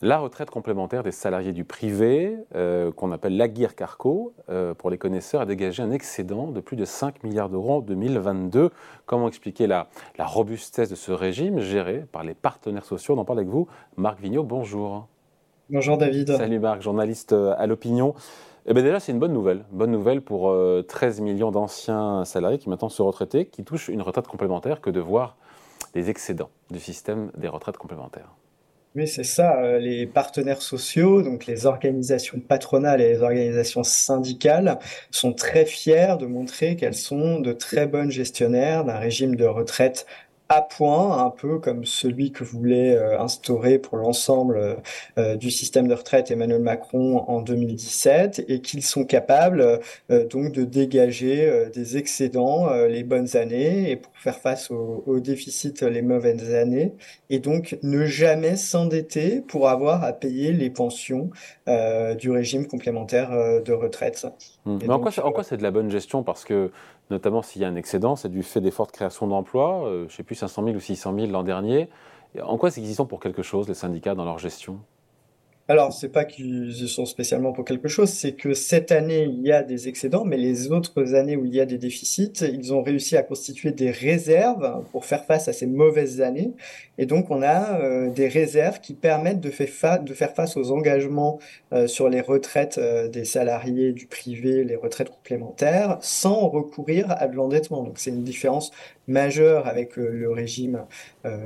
la retraite complémentaire des salariés du privé, euh, qu'on appelle l'Aguirre Carco, euh, pour les connaisseurs, a dégagé un excédent de plus de 5 milliards d'euros en 2022. Comment expliquer la, la, robustesse de ce régime géré par les partenaires sociaux? On en parle avec vous. Marc Vigneault, bonjour. Bonjour David. Salut Marc, journaliste euh, à l'opinion. Eh bien déjà, c'est une bonne nouvelle. Bonne nouvelle pour 13 millions d'anciens salariés qui maintenant se retraiter, qui touchent une retraite complémentaire que de voir les excédents du système des retraites complémentaires. Oui, c'est ça. Euh, les partenaires sociaux, donc les organisations patronales et les organisations syndicales, sont très fiers de montrer qu'elles sont de très bonnes gestionnaires d'un régime de retraite à point, un peu comme celui que voulait euh, instaurer pour l'ensemble euh, euh, du système de retraite Emmanuel Macron en 2017, et qu'ils sont capables donc de dégager des excédents les bonnes années et pour faire face aux au déficits les mauvaises années, et donc ne jamais s'endetter pour avoir à payer les pensions du régime complémentaire de retraite. Mmh. Mais en quoi c'est de la bonne gestion? Parce que notamment s'il y a un excédent, c'est du fait des fortes créations d'emplois, euh, je ne sais plus 500 000 ou 600 000 l'an dernier. En quoi c'est qu'ils y sont pour quelque chose, les syndicats, dans leur gestion? Alors, c'est pas qu'ils y sont spécialement pour quelque chose, c'est que cette année, il y a des excédents, mais les autres années où il y a des déficits, ils ont réussi à constituer des réserves pour faire face à ces mauvaises années. Et donc, on a euh, des réserves qui permettent de, faire face aux engagements euh, sur les retraites euh, des salariés du privé, les retraites complémentaires, sans recourir à de l'endettement. Donc, c'est une différence majeure avec le régime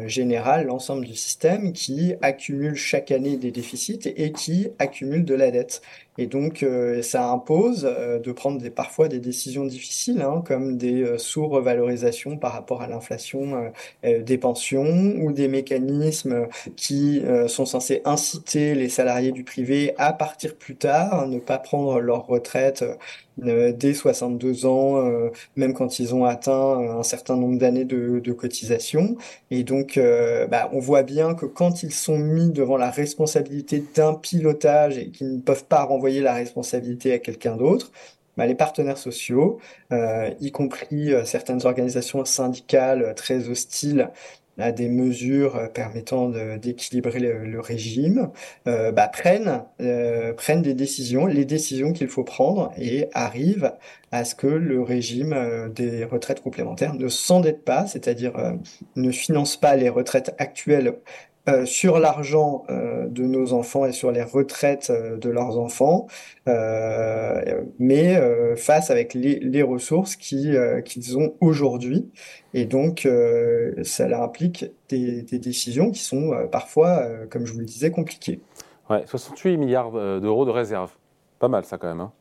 général, l'ensemble du système, qui accumule chaque année des déficits et qui accumule de la dette. Et donc, euh, ça impose euh, de prendre parfois des décisions difficiles, hein, comme des euh, sous-revalorisations par rapport à l'inflation des pensions ou des mécanismes qui sont censés inciter les salariés du privé à partir plus tard, ne pas prendre leur retraite dès 62 ans, même quand ils ont atteint un certain nombre d'années de, cotisation. Et donc, bah, on voit bien que quand ils sont mis devant la responsabilité d'un pilotage et qu'ils ne peuvent pas renvoyer envoyer la responsabilité à quelqu'un d'autre, bah, les partenaires sociaux, euh, y compris euh, certaines organisations syndicales euh, très hostiles à des mesures permettant d'équilibrer le, régime, bah, prennent, prennent des décisions, les décisions qu'il faut prendre et arrivent à ce que le régime des retraites complémentaires ne s'endette pas, c'est-à-dire ne finance pas les retraites actuelles euh, sur l'argent euh, de nos enfants et sur les retraites euh, de leurs enfants, mais face avec les, les ressources qu'ils ont aujourd'hui. Et donc, ça implique des, des, décisions qui sont parfois, comme je vous le disais, compliquées. Ouais, 68 milliards d'euros de réserve. Pas mal ça quand même. Hein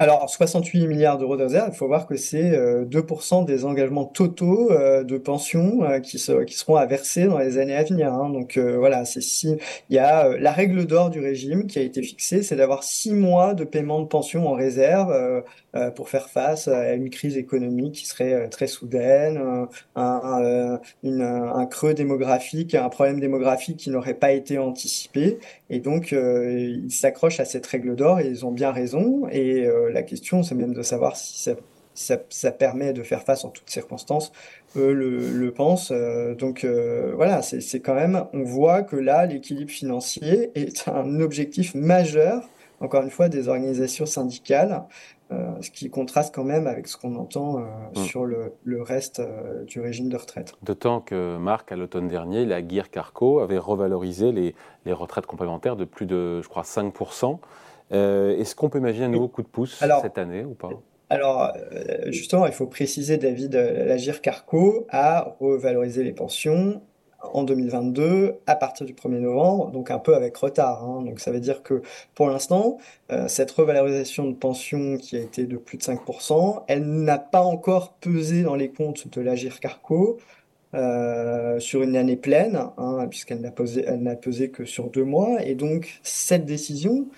alors, 68 milliards d'euros de réserve, il faut voir que c'est 2% euh, des engagements totaux euh, de pension euh, qui, seront à verser dans les années à venir. Hein. Donc voilà, c'est si il y a la règle d'or du régime qui a été fixée, c'est d'avoir six mois de paiement de pension en réserve pour faire face à une crise économique qui serait très soudaine, un, un, creux démographique, un problème démographique qui n'aurait pas été anticipé. Et donc, ils s'accrochent à cette règle d'or et ils ont bien raison. Et la question, c'est même de savoir si ça, permet de faire face en toutes circonstances. Eux le, pensent. Euh, donc euh, voilà, c'est quand même, on voit que là, l'équilibre financier est un objectif majeur, encore une fois, des organisations syndicales. Euh, ce qui contraste quand même avec ce qu'on entend mm. sur le, reste du régime de retraite. D'autant que Marc, à l'automne dernier, la Guire Carco avait revalorisé les, les, retraites complémentaires de plus de, je crois, 5%. Euh, est-ce qu'on peut imaginer un nouveau coup de pouce cette année ou pas? alors, euh, justement, il faut préciser, David, euh, l'Agir Carco a revalorisé les pensions en 2022 à partir du 1er novembre, donc un peu avec retard. Hein. Donc ça veut dire que pour l'instant, cette revalorisation de pension qui a été de plus de 5%, elle n'a pas encore pesé dans les comptes de l'Agir Carco. sur une année pleine, hein, puisqu'elle n'a pesé que sur deux mois. Et donc, cette décision,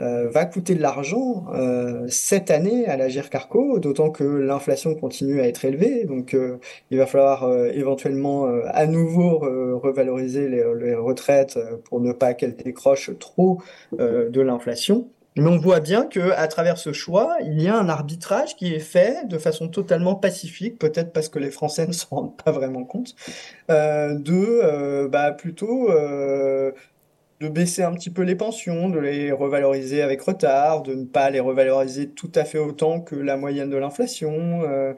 va coûter de l'argent euh, cette année à la Carco, d'autant que l'inflation continue à être élevée. Donc, euh, il va falloir éventuellement à nouveau revaloriser les, retraites pour ne pas qu'elles décrochent trop de l'inflation. Mais on voit bien que à travers ce choix, il y a un arbitrage qui est fait de façon totalement pacifique, peut-être parce que les Français ne s'en rendent pas vraiment compte, de bah, plutôt de baisser un petit peu les pensions, de les revaloriser avec retard, de ne pas les revaloriser tout à fait autant que la moyenne de l'inflation, euh,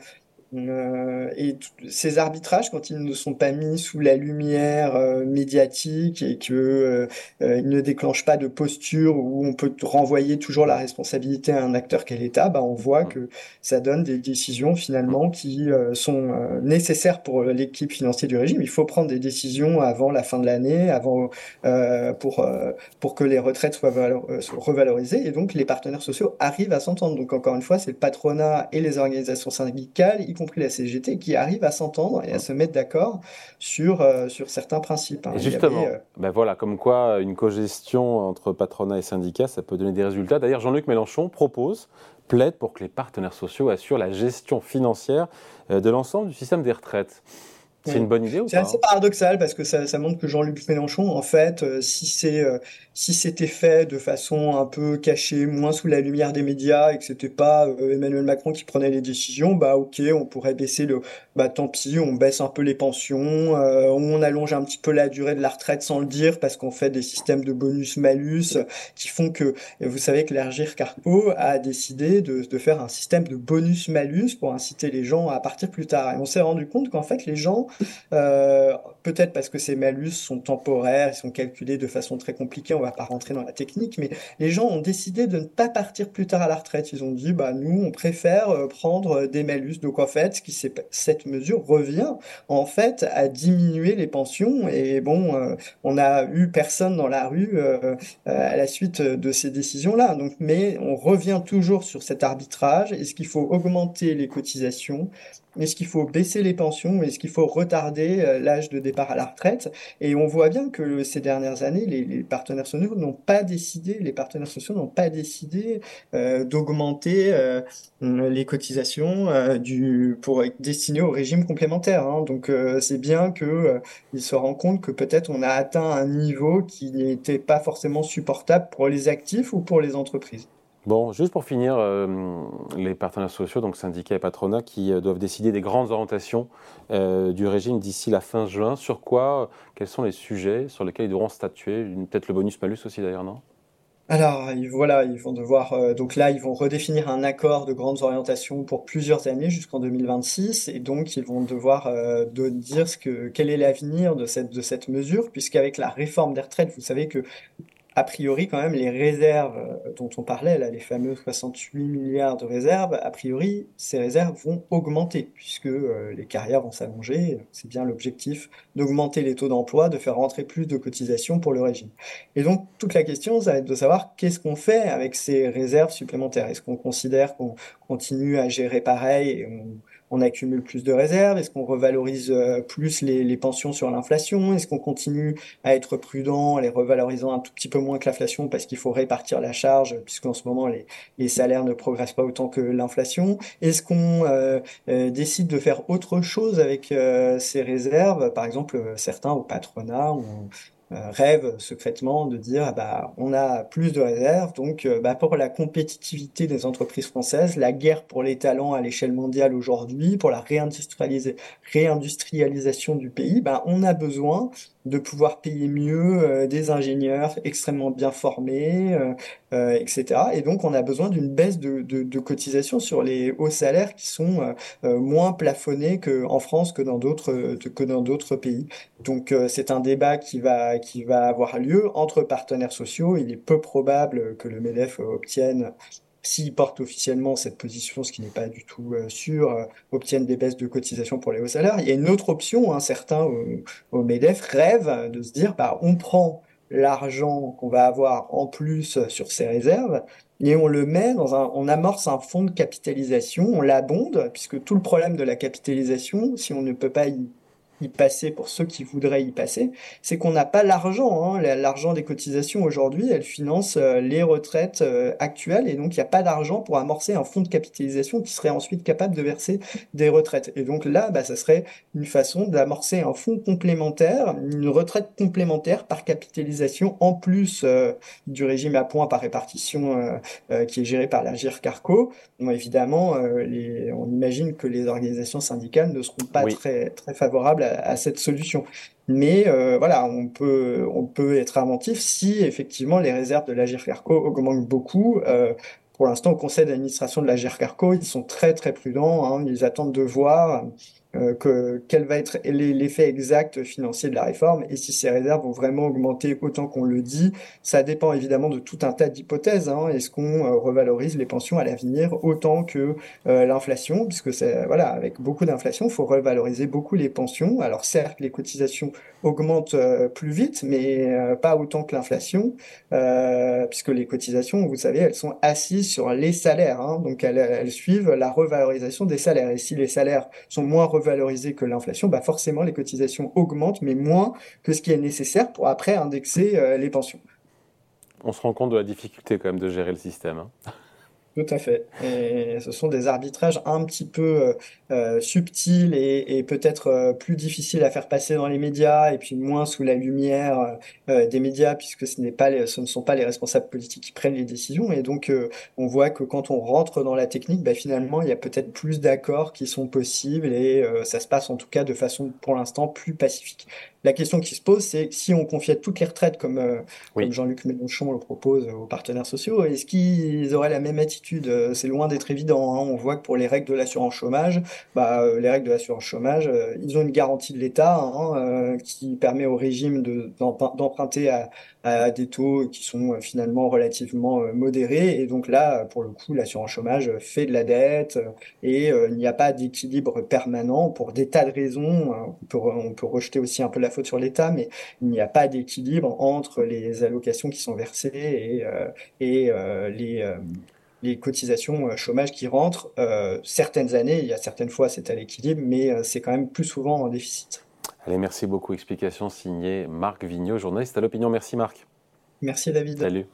et ces arbitrages, quand ils ne sont pas mis sous la lumière euh, médiatique et que euh, euh, ils ne déclenchent pas de posture où on peut renvoyer toujours la responsabilité à un acteur qu'est l'État, bah, on voit que ça donne des décisions finalement qui sont nécessaires pour l'équipe financière du régime. Il faut prendre des décisions avant la fin de l'année, avant pour pour que les retraites soient revalorisées et donc les partenaires sociaux arrivent à s'entendre. Donc encore une fois, c'est le patronat et les organisations syndicales, compris la CGT, qui arrive à s'entendre et à se mettre d'accord sur, euh, sur certains principes. Hein. justement, euh, ben voilà, comme quoi une cogestion entre patronat et syndicats, ça peut donner des résultats. D'ailleurs, Jean-Luc Mélenchon propose, plaide pour que les partenaires sociaux assurent la gestion financière euh, de l'ensemble du système des retraites. C'est une bonne idée ou C'est assez paradoxal parce que ça, ça montre que Jean-Luc Mélenchon, en fait, euh, si c'est euh, si c'était fait de façon un peu cachée, moins sous la lumière des médias et que c'était pas euh, Emmanuel Macron qui prenait les décisions, bah ok, on pourrait baisser le, bah tant pis, on baisse un peu les pensions, on allonge un petit peu la durée de la retraite sans le dire parce qu'on fait des systèmes de bonus-malus qui font que, vous savez que l'Ergir Carpo a décidé de, de faire un système de bonus-malus pour inciter les gens à partir plus tard. Et on s'est rendu compte qu'en fait les gens euh, peut-être parce que ces malus sont temporaires, ils sont calculés de façon très compliquée, va pas rentrer dans la technique, mais les gens ont décidé de ne pas partir plus tard à la retraite. Ils ont dit, bah nous, on préfère euh, prendre des malus. Donc en fait, qui cette mesure revient en fait à diminuer les pensions. Et bon, euh, on n'a eu personne dans la rue à la suite de ces décisions-là. Donc, mais on revient toujours sur cet arbitrage. Est-ce qu'il faut augmenter les cotisations? Est-ce qu'il faut baisser les pensions? Est-ce qu'il faut retarder euh, l'âge de départ à la retraite? Et on voit bien que ces dernières années, les, partenaires sociaux n'ont pas décidé, les partenaires sociaux n'ont pas décidé euh, d'augmenter euh, les cotisations pour destinées au régime complémentaire. Hein. Donc c'est bien que ils se rendent compte que peut-être on a atteint un niveau qui n'était pas forcément supportable pour les actifs ou pour les entreprises. Bon, juste pour finir, euh, les partenaires sociaux, donc syndicats et patronats, qui euh, doivent décider des grandes orientations euh, du régime d'ici la fin juin. Sur quoi Quels sont les sujets sur lesquels ils devront statuer? Peut-être le bonus-malus aussi d'ailleurs, non? Alors voilà, ils vont devoir donc là ils vont redéfinir un accord de grandes orientations pour plusieurs années jusqu'en 2026 et donc ils vont devoir de dire ce que quel est l'avenir de cette de cette mesure puisqu'avec la réforme des retraites, vous savez que a priori, quand même, les réserves euh, dont on parlait, là, les fameux 68 milliards de réserves, a priori, ces réserves vont augmenter, puisque euh, les carrières vont s'allonger. C'est bien l'objectif d'augmenter les taux d'emploi, de faire rentrer plus de cotisations pour le régime. Et donc, toute la question, ça va être de savoir qu'est-ce qu'on fait avec ces réserves supplémentaires. Est-ce qu'on considère qu'on continue à gérer pareil on accumule plus de réserves Est-ce qu'on revalorise euh, plus les, pensions sur l'inflation Est-ce qu'on continue à être prudent en les revalorisant un tout petit peu moins que l'inflation parce qu'il faut répartir la charge puisqu'en ce moment les, salaires ne progressent pas autant que l'inflation? Est-ce qu'on euh, euh, décide de faire autre chose avec ces réserves? Par exemple, certains au patronat ont rêve secrètement de dire ah bah on a plus de réserves. Donc euh, bah, pour la compétitivité des entreprises françaises la guerre pour les talents à l'échelle mondiale aujourd'hui pour la réindustrialisation du pays bah, on a besoin de pouvoir payer mieux euh, des ingénieurs extrêmement bien formés, euh, euh, etc. Et donc, on a besoin d'une baisse de, de, cotisation sur les hauts salaires qui sont moins plafonnés qu'en France que dans d'autres que dans d'autres pays. Donc, c'est un débat qui va qui va avoir lieu entre partenaires sociaux. Il est peu probable que le MEDEF obtienne s'ils portent officiellement cette position, ce qui n'est pas du tout euh, sûr, euh, obtiennent des baisses de cotisation pour les hauts salaires. Il y a une autre option, hein, certains au, MEDEF rêvent de se dire, bah, on prend l'argent qu'on va avoir en plus sur ces réserves et on le met dans un, on amorce un fonds de capitalisation, on l'abonde, puisque tout le problème de la capitalisation, si on ne peut pas y y passer pour ceux qui voudraient y passer, c'est qu'on n'a pas l'argent. Hein. L'argent des cotisations aujourd'hui, elle finance euh, les retraites euh, actuelles et donc il n'y a pas d'argent pour amorcer un fonds de capitalisation qui serait ensuite capable de verser des retraites. Et donc là, bah, ça serait une façon d'amorcer un fonds complémentaire, une retraite complémentaire par capitalisation en plus euh, du régime à points par répartition qui est géré par la GIRCARCO. Bon, évidemment, les, on imagine que les organisations syndicales ne seront pas très, très favorables à à, cette solution. Mais voilà, on peut, on peut être inventif si effectivement les réserves de l'Agir Carco augmentent beaucoup. pour l'instant, au conseil d'administration de l'Agir Carco, ils sont très très prudents. Hein, ils attendent de voir euh, que, quel va être l'effet exact financier de la réforme et si ces réserves vont vraiment augmenter autant qu'on le dit. Ça dépend évidemment de tout un tas d'hypothèses. Hein. Est-ce qu'on euh, revalorise les pensions à l'avenir autant que euh, l'inflation? Puisque c'est voilà, avec beaucoup d'inflation, il faut revaloriser beaucoup les pensions. Alors certes, les cotisations augmentent plus vite, mais pas autant que l'inflation, puisque les cotisations, vous savez, elles sont assises sur les salaires. Hein. donc elles, elles, suivent la revalorisation des salaires. Et si les salaires sont moins revalorisés, valoriser que l'inflation, bah forcément les cotisations augmentent, mais moins que ce qui est nécessaire pour après indexer euh, les pensions. On se rend compte de la difficulté quand même de gérer le système. Hein. Tout à fait. Et ce sont des arbitrages un petit peu euh, euh, subtils et, peut-être euh, plus difficiles à faire passer dans les médias et puis moins sous la lumière des médias puisque ce, n'est pas ce ne sont pas les responsables politiques qui prennent les décisions. Et donc, on voit que quand on rentre dans la technique, bah, finalement, il y a peut-être plus d'accords qui sont possibles et ça se passe en tout cas de façon pour l'instant plus pacifique. La question qui se pose, c'est si on confiait toutes les retraites comme, euh, Jean-Luc Mélenchon le propose aux partenaires sociaux, est-ce qu'ils auraient la même attitude? Euh, C'est loin d'être évident. Hein. On voit que pour les règles de l'assurance chômage, bah, euh, les règles de l'assurance chômage, ils ont une garantie de l'État hein, qui permet au régime d'emprunter à, à des taux qui sont finalement relativement modérés. Et donc là, pour le coup, l'assurance chômage fait de la dette et il n'y a pas d'équilibre permanent pour des tas de raisons. On peut, on peut rejeter aussi un peu la faute sur l'État, mais il n'y a pas d'équilibre entre les allocations qui sont versées et, et les les cotisations chômage qui rentrent. certaines années, il y a certaines fois c'est à l'équilibre, mais c'est quand même plus souvent en déficit. Allez, merci beaucoup. Explication signée Marc Vigneault, journaliste à l'opinion. Merci Marc. Merci David. Salut.